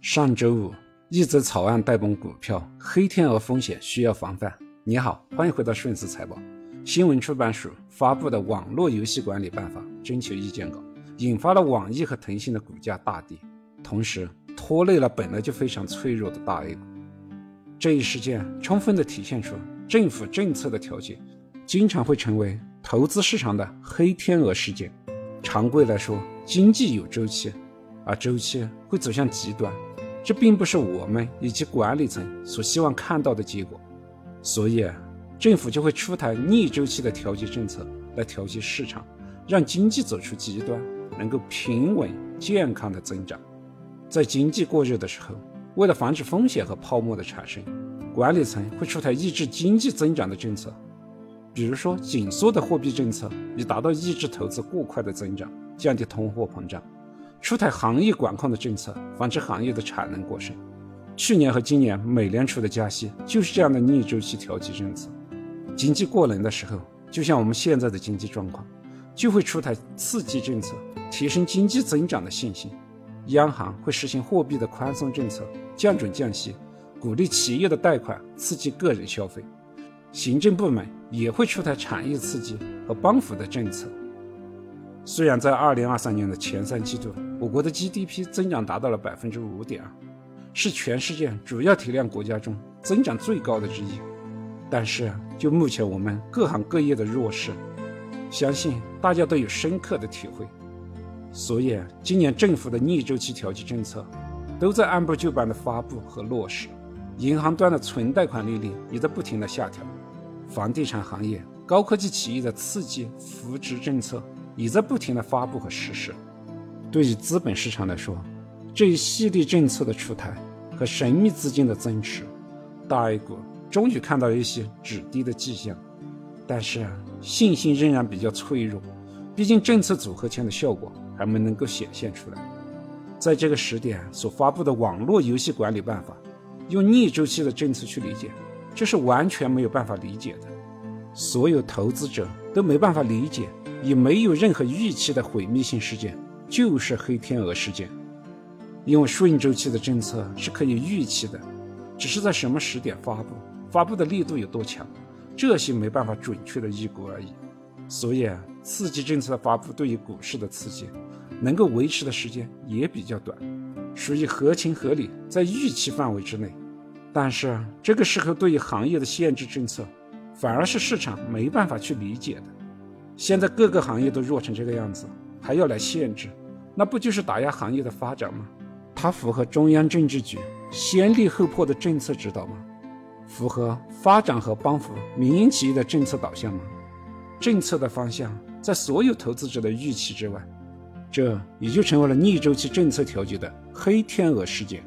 上周五，一则草案带动股票黑天鹅风险需要防范。你好，欢迎回到顺思财报。新闻出版署发布的《网络游戏管理办法》征求意见稿，引发了网易和腾讯的股价大跌，同时拖累了本来就非常脆弱的大 A 股。这一事件充分地体现出政府政策的调节经常会成为投资市场的黑天鹅事件。常规来说，经济有周期，而周期会走向极端。这并不是我们以及管理层所希望看到的结果，所以政府就会出台逆周期的调节政策来调节市场，让经济走出极端，能够平稳健康的增长。在经济过热的时候，为了防止风险和泡沫的产生，管理层会出台抑制经济增长的政策，比如说紧缩的货币政策，以达到抑制投资过快的增长，降低通货膨胀。出台行业管控的政策，防止行业的产能过剩。去年和今年美联储的加息就是这样的逆周期调节政策。经济过冷的时候，就像我们现在的经济状况，就会出台刺激政策，提升经济增长的信心。央行会实行货币的宽松政策，降准降息，鼓励企业的贷款，刺激个人消费。行政部门也会出台产业刺激和帮扶的政策。虽然在二零二三年的前三季度，我国的 GDP 增长达到了百分之五点二，是全世界主要体量国家中增长最高的之一。但是，就目前我们各行各业的弱势，相信大家都有深刻的体会。所以，今年政府的逆周期调节政策都在按部就班的发布和落实，银行端的存贷款利率也在不停的下调，房地产行业、高科技企业的刺激扶持政策。也在不停的发布和实施。对于资本市场来说，这一系列政策的出台和神秘资金的增持，大 A 股终于看到一些止跌的迹象。但是信心仍然比较脆弱，毕竟政策组合拳的效果还没能够显现出来。在这个时点所发布的网络游戏管理办法，用逆周期的政策去理解，这是完全没有办法理解的。所有投资者都没办法理解。以没有任何预期的毁灭性事件，就是黑天鹅事件。因为顺周期的政策是可以预期的，只是在什么时点发布，发布的力度有多强，这些没办法准确的预估而已。所以，刺激政策的发布对于股市的刺激，能够维持的时间也比较短，属于合情合理，在预期范围之内。但是，这个时候对于行业的限制政策，反而是市场没办法去理解的。现在各个行业都弱成这个样子，还要来限制，那不就是打压行业的发展吗？它符合中央政治局先立后破的政策指导吗？符合发展和帮扶民营企业的政策导向吗？政策的方向在所有投资者的预期之外，这也就成为了逆周期政策调节的黑天鹅事件。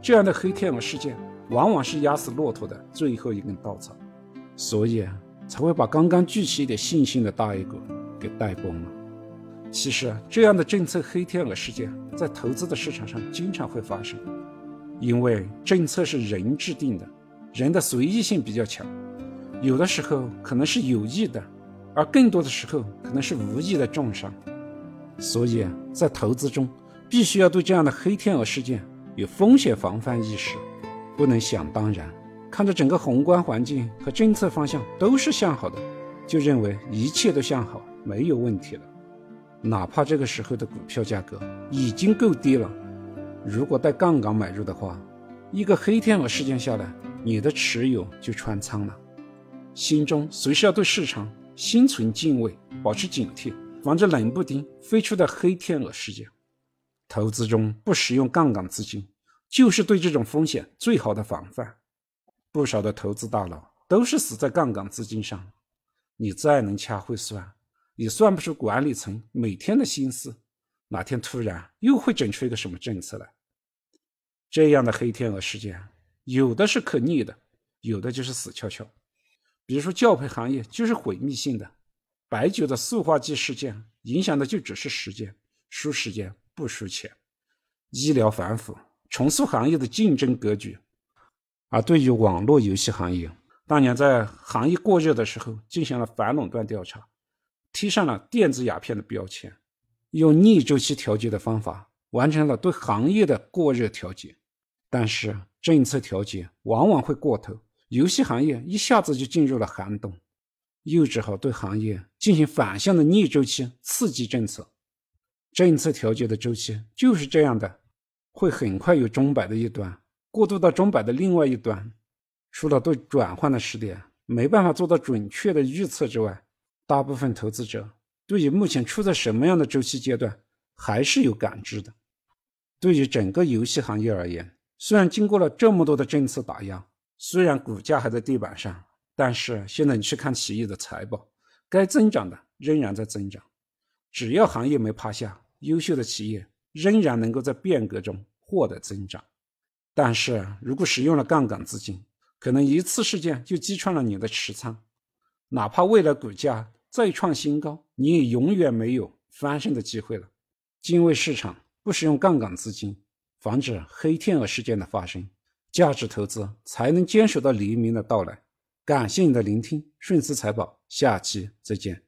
这样的黑天鹅事件，往往是压死骆驼的最后一根稻草。所以啊。才会把刚刚聚起一点信心的大 A 股给带崩了。其实，这样的政策黑天鹅事件在投资的市场上经常会发生，因为政策是人制定的，人的随意性比较强，有的时候可能是有意的，而更多的时候可能是无意的重伤。所以在投资中，必须要对这样的黑天鹅事件有风险防范意识，不能想当然。看着整个宏观环境和政策方向都是向好的，就认为一切都向好，没有问题了。哪怕这个时候的股票价格已经够低了，如果带杠杆买入的话，一个黑天鹅事件下来，你的持有就穿仓了。心中随时要对市场心存敬畏，保持警惕，防止冷不丁飞出的黑天鹅事件。投资中不使用杠杆资金，就是对这种风险最好的防范。不少的投资大佬都是死在杠杆资金上，你再能掐会算，也算不出管理层每天的心思，哪天突然又会整出一个什么政策来？这样的黑天鹅事件，有的是可逆的，有的就是死翘翘。比如说教培行业就是毁灭性的，白酒的塑化剂事件影响的就只是时间，输时间不输钱。医疗反腐，重塑行业的竞争格局。而对于网络游戏行业，当年在行业过热的时候进行了反垄断调查，贴上了电子鸦片的标签，用逆周期调节的方法完成了对行业的过热调节，但是政策调节往往会过头，游戏行业一下子就进入了寒冬，又只好对行业进行反向的逆周期刺激政策。政策调节的周期就是这样的，会很快有钟摆的一端过渡到钟摆的另外一端。除了对转换的时点没办法做到准确的预测之外，大部分投资者对于目前处在什么样的周期阶段还是有感知的。对于整个游戏行业而言，虽然经过了这么多的政策打压，虽然股价还在地板上，但是现在你去看企业的财报，该增长的仍然在增长。只要行业没趴下，优秀的企业仍然能够在变革中获得增长。但是如果使用了杠杆资金，可能一次事件就击穿了你的持仓，哪怕未来股价再创新高，你也永远没有翻身的机会了。敬畏市场，不使用杠杆资金，防止黑天鹅事件的发生，价值投资才能坚守到黎明的到来。感谢你的聆听，顺思财宝，下期再见。